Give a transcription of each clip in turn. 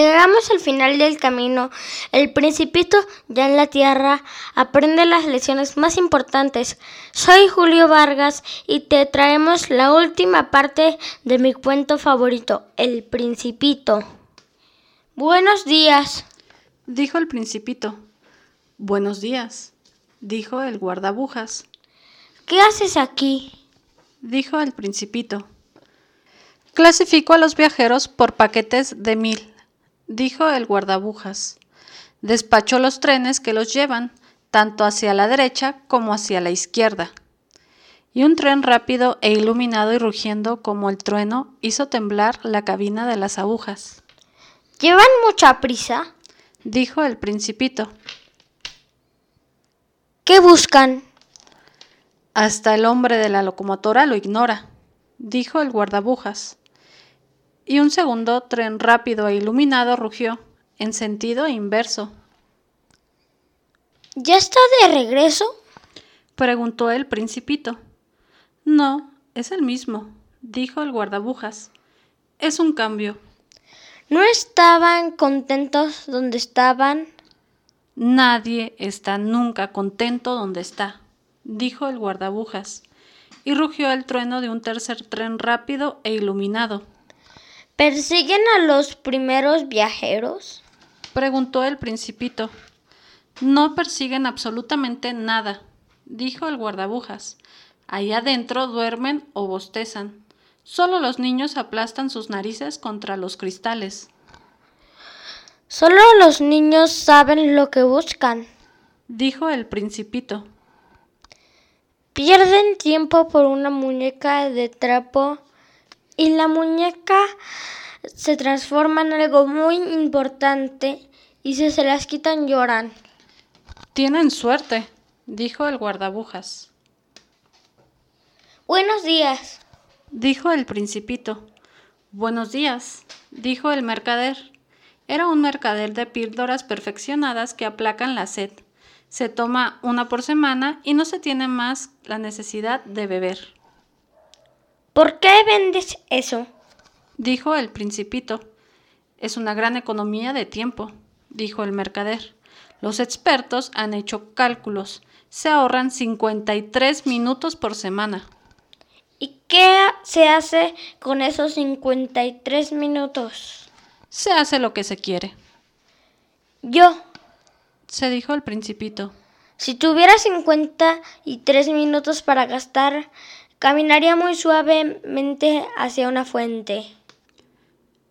Llegamos al final del camino. El principito, ya en la tierra, aprende las lecciones más importantes. Soy Julio Vargas y te traemos la última parte de mi cuento favorito, El Principito. Buenos días, dijo el principito. Buenos días, dijo el guardabujas. ¿Qué haces aquí? dijo el principito. Clasifico a los viajeros por paquetes de mil, dijo el guardabujas. Despacho los trenes que los llevan, tanto hacia la derecha como hacia la izquierda. Y un tren rápido e iluminado y rugiendo como el trueno hizo temblar la cabina de las agujas. ¿Llevan mucha prisa? dijo el principito. ¿Qué buscan? Hasta el hombre de la locomotora lo ignora, dijo el guardabujas y un segundo tren rápido e iluminado rugió, en sentido inverso. ¿Ya está de regreso? preguntó el principito. No, es el mismo, dijo el guardabujas. Es un cambio. ¿No estaban contentos donde estaban? Nadie está nunca contento donde está, dijo el guardabujas, y rugió el trueno de un tercer tren rápido e iluminado. ¿Persiguen a los primeros viajeros? preguntó el principito. No persiguen absolutamente nada, dijo el guardabujas. Allá adentro duermen o bostezan. Solo los niños aplastan sus narices contra los cristales. Solo los niños saben lo que buscan, dijo el principito. Pierden tiempo por una muñeca de trapo y la muñeca se transforma en algo muy importante y si se las quitan lloran. Tienen suerte, dijo el guardabujas. Buenos días, dijo el principito. Buenos días, dijo el mercader. Era un mercader de píldoras perfeccionadas que aplacan la sed. Se toma una por semana y no se tiene más la necesidad de beber. ¿Por qué vendes eso? dijo el principito. Es una gran economía de tiempo, dijo el mercader. Los expertos han hecho cálculos. Se ahorran 53 minutos por semana. ¿Y qué se hace con esos 53 minutos? Se hace lo que se quiere. Yo, se dijo el principito. Si tuviera 53 minutos para gastar, Caminaría muy suavemente hacia una fuente.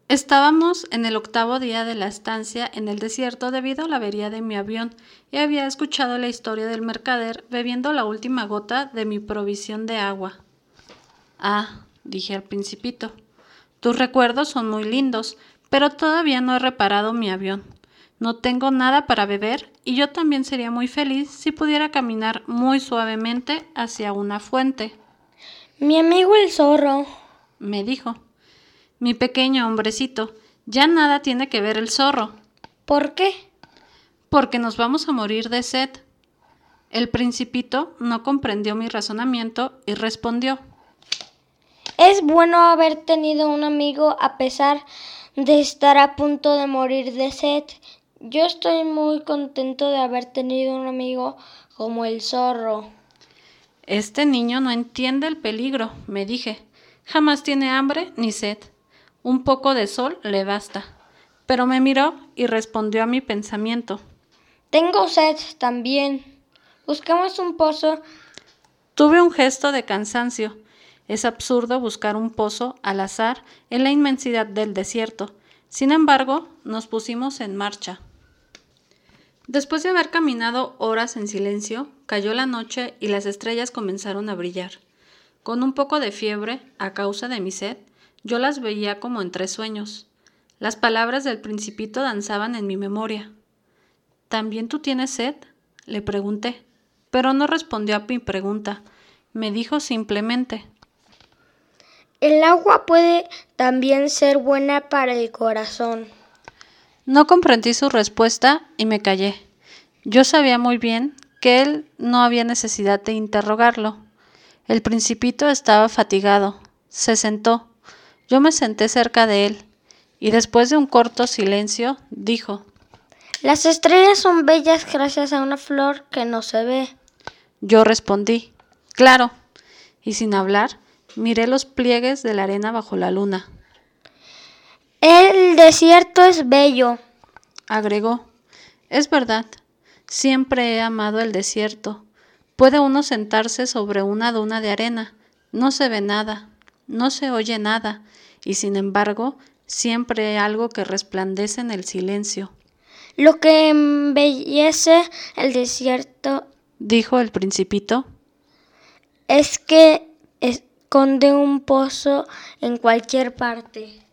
Estábamos en el octavo día de la estancia en el desierto debido a la avería de mi avión y había escuchado la historia del mercader bebiendo la última gota de mi provisión de agua. Ah, dije al principito, tus recuerdos son muy lindos, pero todavía no he reparado mi avión. No tengo nada para beber y yo también sería muy feliz si pudiera caminar muy suavemente hacia una fuente. Mi amigo el zorro, me dijo. Mi pequeño hombrecito, ya nada tiene que ver el zorro. ¿Por qué? Porque nos vamos a morir de sed. El principito no comprendió mi razonamiento y respondió. Es bueno haber tenido un amigo a pesar de estar a punto de morir de sed. Yo estoy muy contento de haber tenido un amigo como el zorro. Este niño no entiende el peligro, me dije. Jamás tiene hambre ni sed. Un poco de sol le basta. Pero me miró y respondió a mi pensamiento. Tengo sed también. Buscamos un pozo. Tuve un gesto de cansancio. Es absurdo buscar un pozo al azar en la inmensidad del desierto. Sin embargo, nos pusimos en marcha. Después de haber caminado horas en silencio, cayó la noche y las estrellas comenzaron a brillar. Con un poco de fiebre, a causa de mi sed, yo las veía como entre sueños. Las palabras del principito danzaban en mi memoria. ¿También tú tienes sed? le pregunté, pero no respondió a mi pregunta. Me dijo simplemente El agua puede también ser buena para el corazón. No comprendí su respuesta y me callé. Yo sabía muy bien que él no había necesidad de interrogarlo. El principito estaba fatigado. Se sentó. Yo me senté cerca de él. y después de un corto silencio dijo, Las estrellas son bellas gracias a una flor que no se ve. Yo respondí, Claro, y sin hablar, miré los pliegues de la arena bajo la luna. El desierto es bello, agregó. Es verdad, siempre he amado el desierto. Puede uno sentarse sobre una duna de arena, no se ve nada, no se oye nada, y sin embargo siempre hay algo que resplandece en el silencio. Lo que embellece el desierto, dijo el principito, es que esconde un pozo en cualquier parte.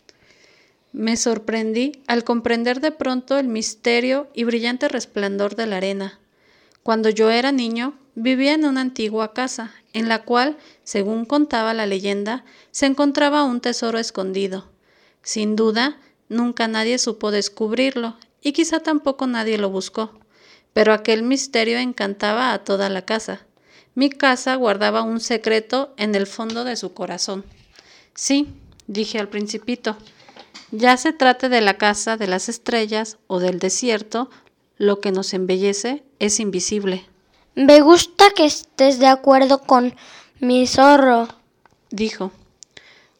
Me sorprendí al comprender de pronto el misterio y brillante resplandor de la arena. Cuando yo era niño, vivía en una antigua casa, en la cual, según contaba la leyenda, se encontraba un tesoro escondido. Sin duda, nunca nadie supo descubrirlo, y quizá tampoco nadie lo buscó, pero aquel misterio encantaba a toda la casa. Mi casa guardaba un secreto en el fondo de su corazón. Sí, dije al principito, ya se trate de la casa de las estrellas o del desierto, lo que nos embellece es invisible. Me gusta que estés de acuerdo con mi zorro, dijo.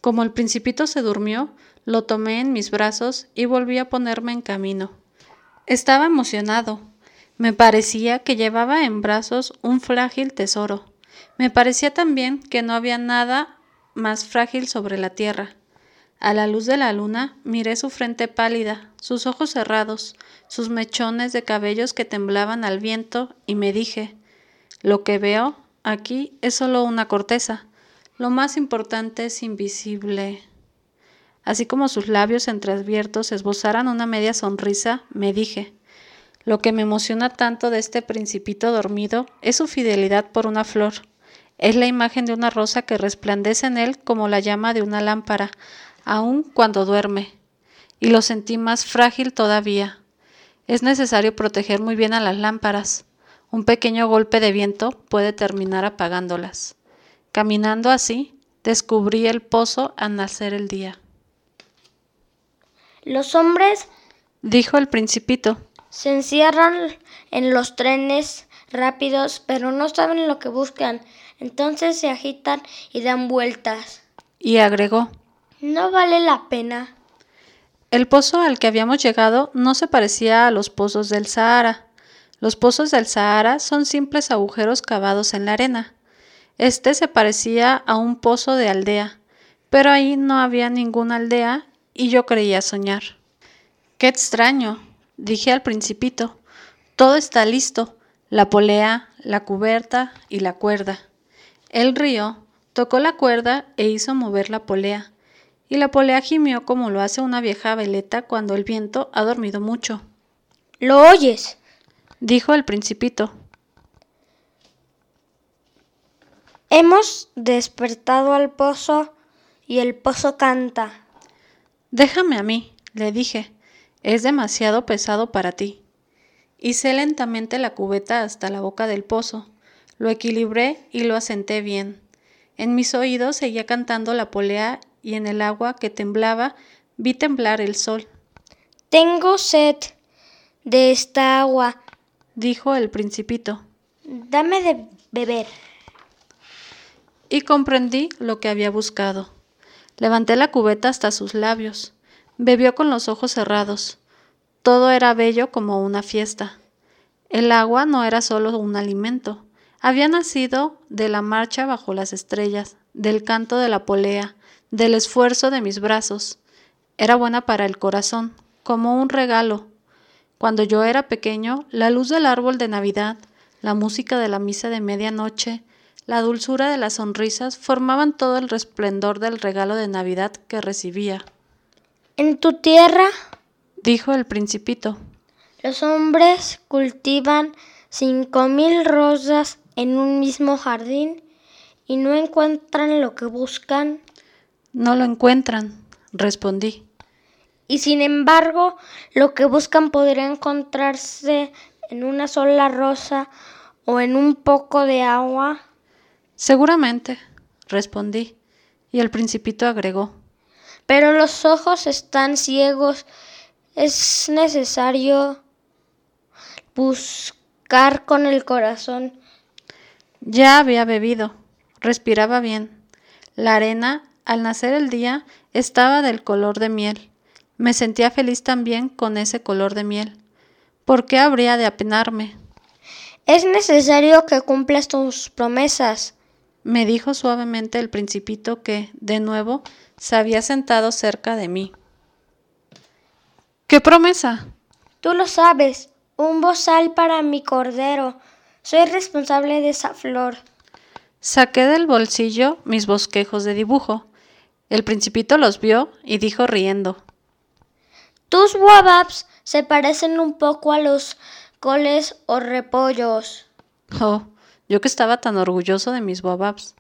Como el principito se durmió, lo tomé en mis brazos y volví a ponerme en camino. Estaba emocionado. Me parecía que llevaba en brazos un frágil tesoro. Me parecía también que no había nada más frágil sobre la tierra. A la luz de la luna miré su frente pálida, sus ojos cerrados, sus mechones de cabellos que temblaban al viento, y me dije Lo que veo aquí es solo una corteza. Lo más importante es invisible. Así como sus labios entreabiertos esbozaran una media sonrisa, me dije Lo que me emociona tanto de este principito dormido es su fidelidad por una flor. Es la imagen de una rosa que resplandece en él como la llama de una lámpara, aun cuando duerme, y lo sentí más frágil todavía. Es necesario proteger muy bien a las lámparas. Un pequeño golpe de viento puede terminar apagándolas. Caminando así, descubrí el pozo al nacer el día. Los hombres, dijo el principito, se encierran en los trenes rápidos, pero no saben lo que buscan. Entonces se agitan y dan vueltas. Y agregó, no vale la pena. El pozo al que habíamos llegado no se parecía a los pozos del Sahara. Los pozos del Sahara son simples agujeros cavados en la arena. Este se parecía a un pozo de aldea, pero ahí no había ninguna aldea y yo creía soñar. Qué extraño, dije al principito. Todo está listo, la polea, la cubierta y la cuerda. Él rió, tocó la cuerda e hizo mover la polea y la polea gimió como lo hace una vieja veleta cuando el viento ha dormido mucho. ¿Lo oyes? dijo el principito. Hemos despertado al pozo y el pozo canta. Déjame a mí, le dije. Es demasiado pesado para ti. Hice lentamente la cubeta hasta la boca del pozo. Lo equilibré y lo asenté bien. En mis oídos seguía cantando la polea y en el agua que temblaba vi temblar el sol. Tengo sed de esta agua, dijo el principito. Dame de beber. Y comprendí lo que había buscado. Levanté la cubeta hasta sus labios. Bebió con los ojos cerrados. Todo era bello como una fiesta. El agua no era solo un alimento. Había nacido de la marcha bajo las estrellas, del canto de la polea, del esfuerzo de mis brazos. Era buena para el corazón, como un regalo. Cuando yo era pequeño, la luz del árbol de Navidad, la música de la misa de medianoche, la dulzura de las sonrisas formaban todo el resplendor del regalo de Navidad que recibía. En tu tierra, dijo el principito, los hombres cultivan cinco mil rosas en un mismo jardín y no encuentran lo que buscan. No lo encuentran, respondí. Y sin embargo, lo que buscan podría encontrarse en una sola rosa o en un poco de agua. Seguramente, respondí, y el principito agregó. pero los ojos están ciegos. Es necesario buscar con el corazón. Ya había bebido, respiraba bien. La arena, al nacer el día, estaba del color de miel. Me sentía feliz también con ese color de miel. ¿Por qué habría de apenarme? Es necesario que cumplas tus promesas, me dijo suavemente el principito que, de nuevo, se había sentado cerca de mí. ¿Qué promesa? Tú lo sabes, un bozal para mi cordero. Soy responsable de esa flor. Saqué del bolsillo mis bosquejos de dibujo. El principito los vio y dijo riendo. Tus wababs se parecen un poco a los coles o repollos. Oh, yo que estaba tan orgulloso de mis wababs.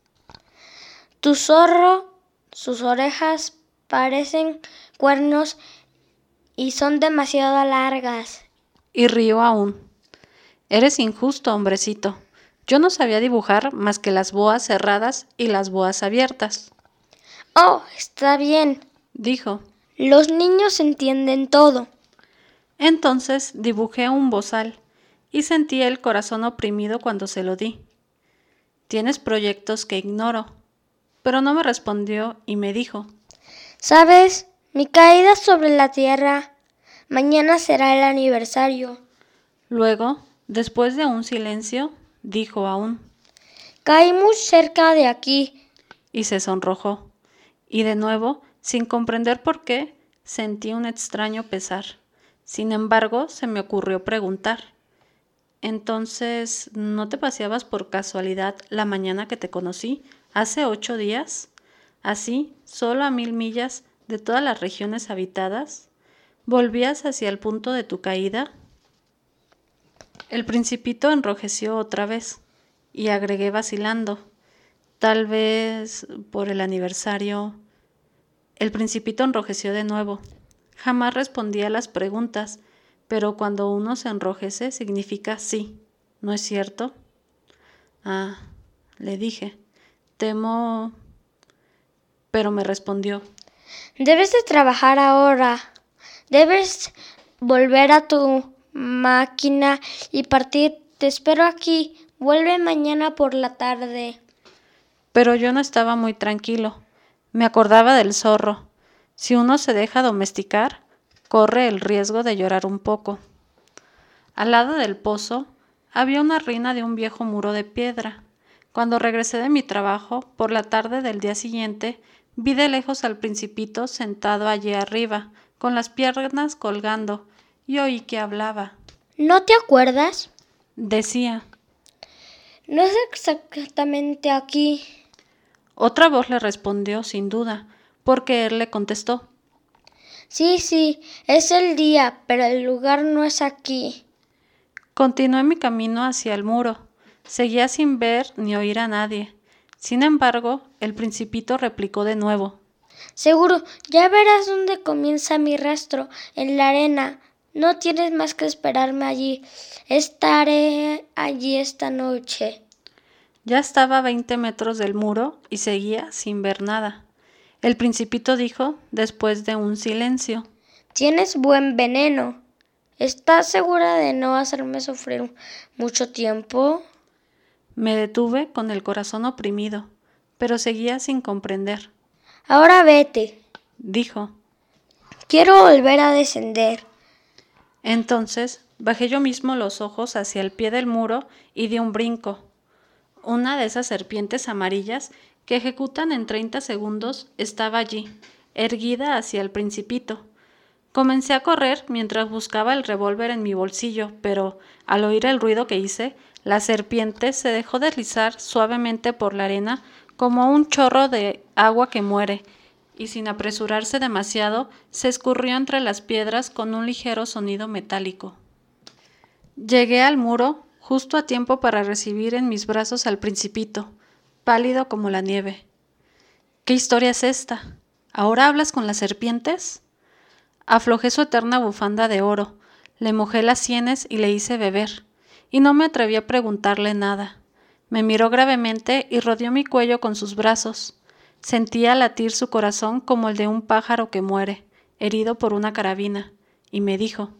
Tu zorro, sus orejas parecen cuernos y son demasiado largas. Y río aún. Eres injusto, hombrecito. Yo no sabía dibujar más que las boas cerradas y las boas abiertas. Oh, está bien, dijo. Los niños entienden todo. Entonces dibujé un bozal y sentí el corazón oprimido cuando se lo di. Tienes proyectos que ignoro. Pero no me respondió y me dijo. ¿Sabes? Mi caída sobre la tierra. Mañana será el aniversario. Luego, después de un silencio, dijo aún. Caí muy cerca de aquí. Y se sonrojó. Y de nuevo, sin comprender por qué, sentí un extraño pesar. Sin embargo, se me ocurrió preguntar. Entonces, ¿no te paseabas por casualidad la mañana que te conocí, hace ocho días? Así, solo a mil millas de todas las regiones habitadas? ¿Volvías hacia el punto de tu caída? El principito enrojeció otra vez y agregué vacilando. Tal vez por el aniversario. El principito enrojeció de nuevo. Jamás respondía a las preguntas, pero cuando uno se enrojece significa sí, ¿no es cierto? Ah, le dije, temo... Pero me respondió. Debes de trabajar ahora. Debes volver a tu máquina y partir. Te espero aquí. Vuelve mañana por la tarde. Pero yo no estaba muy tranquilo. Me acordaba del zorro. Si uno se deja domesticar, corre el riesgo de llorar un poco. Al lado del pozo había una ruina de un viejo muro de piedra. Cuando regresé de mi trabajo, por la tarde del día siguiente, vi de lejos al principito sentado allí arriba, con las piernas colgando, y oí que hablaba. ¿No te acuerdas? Decía. No es exactamente aquí. Otra voz le respondió, sin duda, porque él le contestó. Sí, sí, es el día, pero el lugar no es aquí. Continué mi camino hacia el muro. Seguía sin ver ni oír a nadie. Sin embargo, el principito replicó de nuevo. Seguro, ya verás dónde comienza mi rastro, en la arena. No tienes más que esperarme allí. Estaré allí esta noche. Ya estaba a veinte metros del muro y seguía sin ver nada. El principito dijo, después de un silencio. Tienes buen veneno. ¿Estás segura de no hacerme sufrir mucho tiempo? Me detuve con el corazón oprimido, pero seguía sin comprender. Ahora vete, dijo. Quiero volver a descender. Entonces bajé yo mismo los ojos hacia el pie del muro y di un brinco. Una de esas serpientes amarillas que ejecutan en treinta segundos estaba allí, erguida hacia el principito. Comencé a correr mientras buscaba el revólver en mi bolsillo, pero al oír el ruido que hice, la serpiente se dejó deslizar suavemente por la arena como un chorro de agua que muere, y sin apresurarse demasiado, se escurrió entre las piedras con un ligero sonido metálico. Llegué al muro justo a tiempo para recibir en mis brazos al principito, pálido como la nieve. ¿Qué historia es esta? ¿Ahora hablas con las serpientes? Aflojé su eterna bufanda de oro, le mojé las sienes y le hice beber, y no me atreví a preguntarle nada. Me miró gravemente y rodeó mi cuello con sus brazos. Sentía latir su corazón como el de un pájaro que muere, herido por una carabina, y me dijo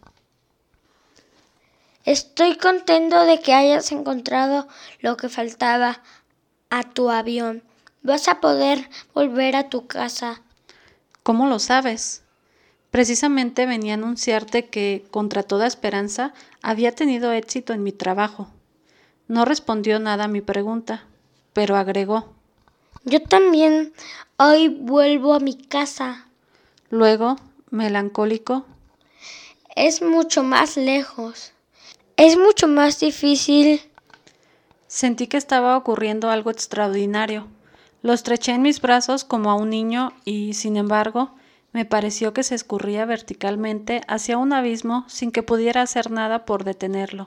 Estoy contento de que hayas encontrado lo que faltaba a tu avión. Vas a poder volver a tu casa. ¿Cómo lo sabes? Precisamente venía a anunciarte que, contra toda esperanza, había tenido éxito en mi trabajo. No respondió nada a mi pregunta, pero agregó. Yo también hoy vuelvo a mi casa. Luego, melancólico. Es mucho más lejos. Es mucho más difícil. Sentí que estaba ocurriendo algo extraordinario. Lo estreché en mis brazos como a un niño y, sin embargo, me pareció que se escurría verticalmente hacia un abismo sin que pudiera hacer nada por detenerlo.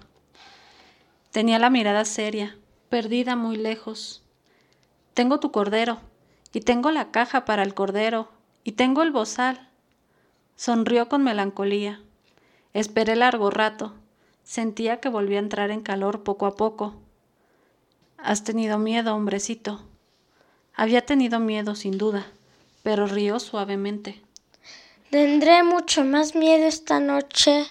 Tenía la mirada seria, perdida muy lejos. Tengo tu cordero, y tengo la caja para el cordero, y tengo el bozal. Sonrió con melancolía. Esperé largo rato. Sentía que volvía a entrar en calor poco a poco. Has tenido miedo, hombrecito. Había tenido miedo, sin duda, pero rió suavemente. Tendré mucho más miedo esta noche.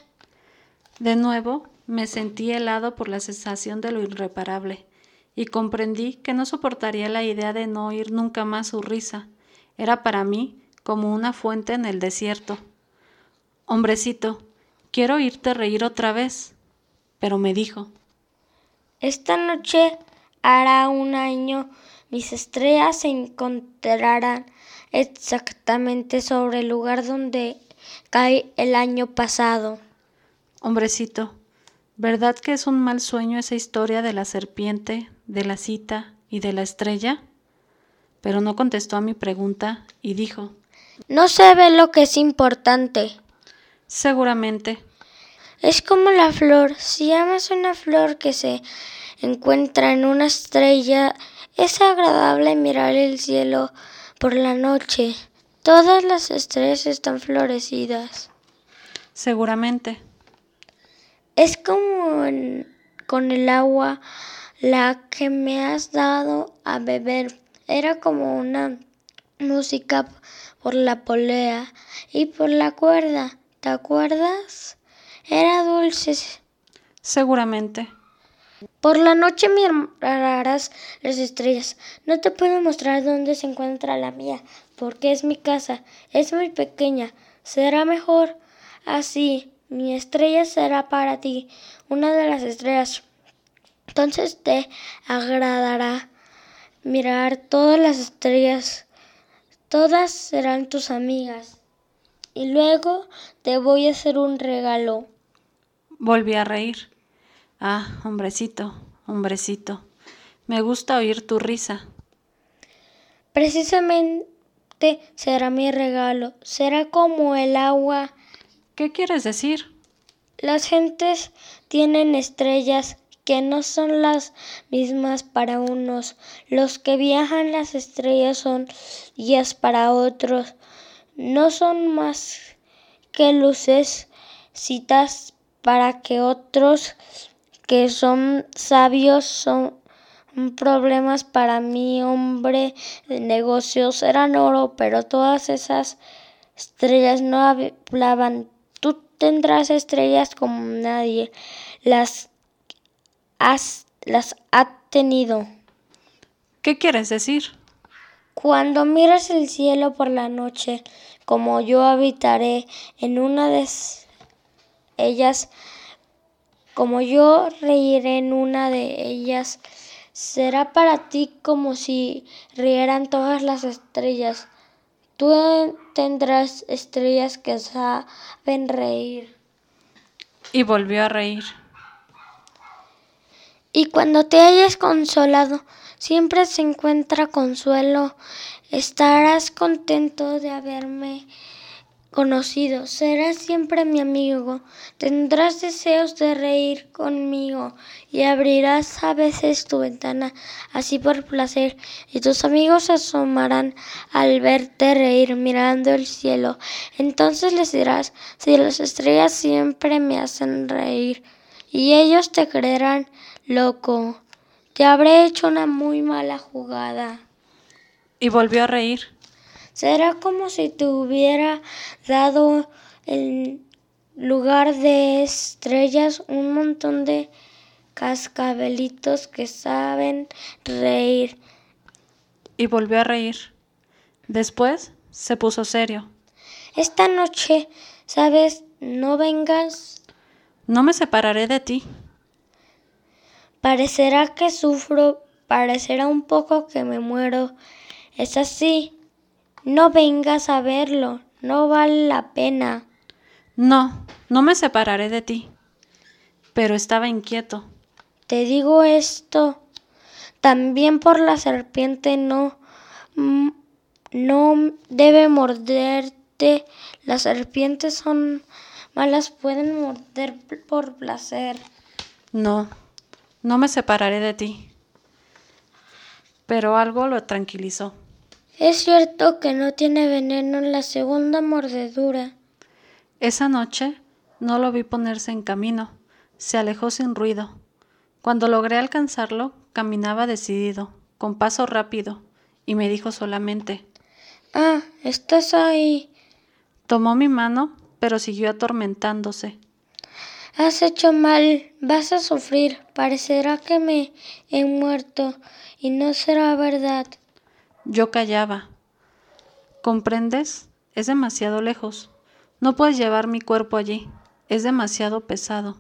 De nuevo me sentí helado por la sensación de lo irreparable y comprendí que no soportaría la idea de no oír nunca más su risa. Era para mí como una fuente en el desierto. Hombrecito, quiero oírte reír otra vez. Pero me dijo, Esta noche hará un año mis estrellas se encontrarán exactamente sobre el lugar donde cae el año pasado. Hombrecito, ¿verdad que es un mal sueño esa historia de la serpiente, de la cita y de la estrella? Pero no contestó a mi pregunta y dijo, No se ve lo que es importante. Seguramente. Es como la flor. Si amas una flor que se encuentra en una estrella, es agradable mirar el cielo por la noche. Todas las estrellas están florecidas. Seguramente. Es como con el agua la que me has dado a beber. Era como una música por la polea y por la cuerda. ¿Te acuerdas? Era dulce. Seguramente. Por la noche mirarás las estrellas. No te puedo mostrar dónde se encuentra la mía, porque es mi casa. Es muy pequeña. Será mejor así. Mi estrella será para ti, una de las estrellas. Entonces te agradará mirar todas las estrellas. Todas serán tus amigas. Y luego te voy a hacer un regalo. Volví a reír. Ah, hombrecito, hombrecito, me gusta oír tu risa. Precisamente será mi regalo, será como el agua. ¿Qué quieres decir? Las gentes tienen estrellas que no son las mismas para unos. Los que viajan las estrellas son guías para otros. No son más que luces, citas para que otros que son sabios son problemas para mi hombre de negocios eran oro, pero todas esas estrellas no hablaban. Tú tendrás estrellas como nadie las has, las ha tenido. ¿Qué quieres decir? Cuando miras el cielo por la noche, como yo habitaré en una de ellas, como yo reiré en una de ellas, será para ti como si rieran todas las estrellas. Tú tendrás estrellas que saben reír. Y volvió a reír. Y cuando te hayas consolado, siempre se encuentra consuelo. Estarás contento de haberme conocido, serás siempre mi amigo, tendrás deseos de reír conmigo y abrirás a veces tu ventana así por placer y tus amigos asomarán al verte reír mirando el cielo. Entonces les dirás, si las estrellas siempre me hacen reír y ellos te creerán loco, te habré hecho una muy mala jugada. Y volvió a reír. Será como si te hubiera dado en lugar de estrellas un montón de cascabelitos que saben reír. Y volvió a reír. Después se puso serio. Esta noche, ¿sabes? No vengas. No me separaré de ti. Parecerá que sufro, parecerá un poco que me muero. Es así, no vengas a verlo, no vale la pena. No, no me separaré de ti. Pero estaba inquieto. Te digo esto, también por la serpiente no, mm, no debe morderte. Las serpientes son malas, pueden morder por placer. No, no me separaré de ti. Pero algo lo tranquilizó. Es cierto que no tiene veneno en la segunda mordedura. Esa noche no lo vi ponerse en camino. Se alejó sin ruido. Cuando logré alcanzarlo, caminaba decidido, con paso rápido, y me dijo solamente Ah, estás ahí. Tomó mi mano, pero siguió atormentándose. Has hecho mal, vas a sufrir, parecerá que me he muerto, y no será verdad. Yo callaba. ¿Comprendes? Es demasiado lejos. No puedes llevar mi cuerpo allí. Es demasiado pesado.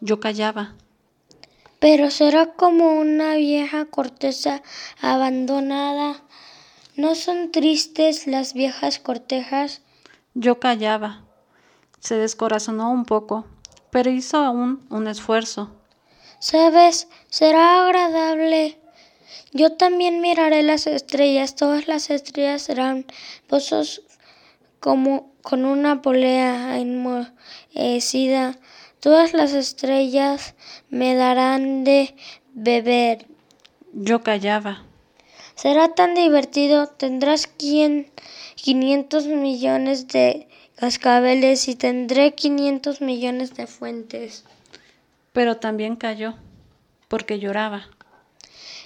Yo callaba. Pero será como una vieja corteza abandonada. ¿No son tristes las viejas cortejas? Yo callaba. Se descorazonó un poco, pero hizo aún un esfuerzo. Sabes, será agradable yo también miraré las estrellas, todas las estrellas serán pozos como con una polea enmohecida. Todas las estrellas me darán de beber. Yo callaba. Será tan divertido. Tendrás quien 500 millones de cascabeles y tendré 500 millones de fuentes. Pero también cayó, porque lloraba.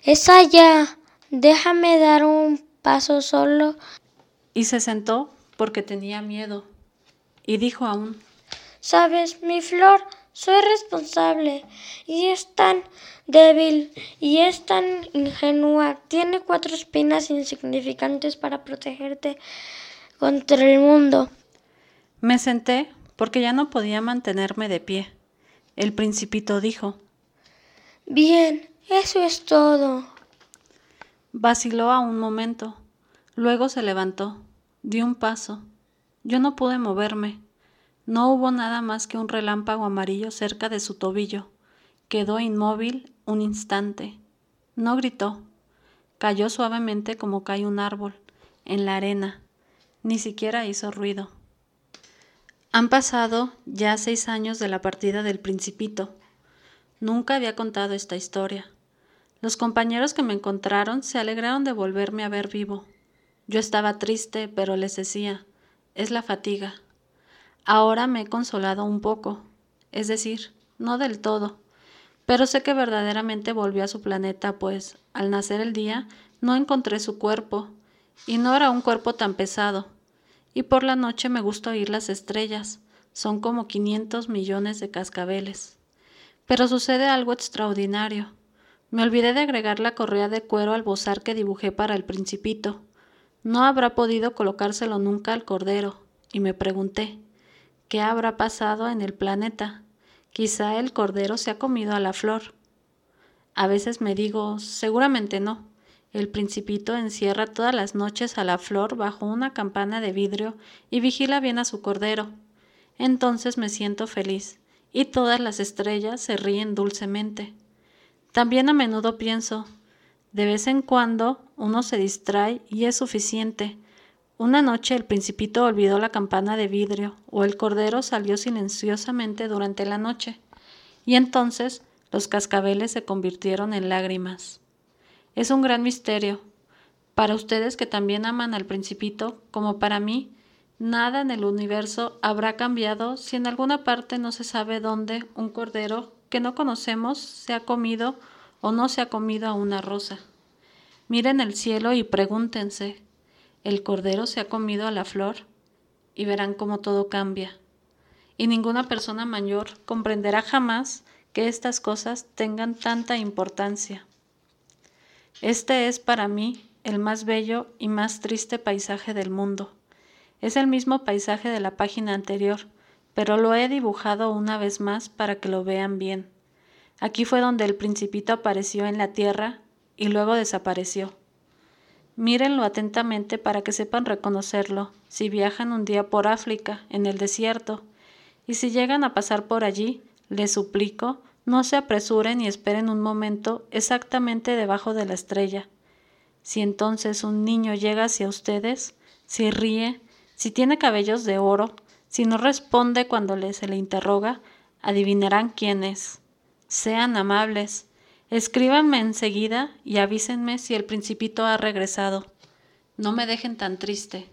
Es allá. Déjame dar un paso solo. Y se sentó porque tenía miedo. Y dijo aún. Sabes, mi flor, soy responsable. Y es tan débil y es tan ingenua. Tiene cuatro espinas insignificantes para protegerte contra el mundo. Me senté porque ya no podía mantenerme de pie. El principito dijo. Bien, eso es todo. Vaciló a un momento. Luego se levantó. Dio un paso. Yo no pude moverme. No hubo nada más que un relámpago amarillo cerca de su tobillo. Quedó inmóvil un instante. No gritó. Cayó suavemente como cae un árbol, en la arena. Ni siquiera hizo ruido. Han pasado ya seis años de la partida del principito. Nunca había contado esta historia. Los compañeros que me encontraron se alegraron de volverme a ver vivo. Yo estaba triste, pero les decía, es la fatiga. Ahora me he consolado un poco, es decir, no del todo, pero sé que verdaderamente volvió a su planeta, pues al nacer el día no encontré su cuerpo, y no era un cuerpo tan pesado, y por la noche me gusta oír las estrellas, son como 500 millones de cascabeles. Pero sucede algo extraordinario. Me olvidé de agregar la correa de cuero al bozar que dibujé para el principito. No habrá podido colocárselo nunca al cordero, y me pregunté, ¿qué habrá pasado en el planeta? Quizá el cordero se ha comido a la flor. A veces me digo, seguramente no. El principito encierra todas las noches a la flor bajo una campana de vidrio y vigila bien a su cordero. Entonces me siento feliz, y todas las estrellas se ríen dulcemente. También a menudo pienso, de vez en cuando uno se distrae y es suficiente. Una noche el principito olvidó la campana de vidrio o el cordero salió silenciosamente durante la noche y entonces los cascabeles se convirtieron en lágrimas. Es un gran misterio. Para ustedes que también aman al principito, como para mí, nada en el universo habrá cambiado si en alguna parte no se sabe dónde un cordero que no conocemos se ha comido o no se ha comido a una rosa. Miren el cielo y pregúntense, ¿el cordero se ha comido a la flor? Y verán cómo todo cambia. Y ninguna persona mayor comprenderá jamás que estas cosas tengan tanta importancia. Este es para mí el más bello y más triste paisaje del mundo. Es el mismo paisaje de la página anterior, pero lo he dibujado una vez más para que lo vean bien. Aquí fue donde el principito apareció en la tierra y luego desapareció. Mírenlo atentamente para que sepan reconocerlo si viajan un día por África, en el desierto, y si llegan a pasar por allí, les suplico, no se apresuren y esperen un momento exactamente debajo de la estrella. Si entonces un niño llega hacia ustedes, si ríe, si tiene cabellos de oro, si no responde cuando se le interroga, adivinarán quién es. Sean amables, Escríbanme enseguida y avísenme si el principito ha regresado. No me dejen tan triste.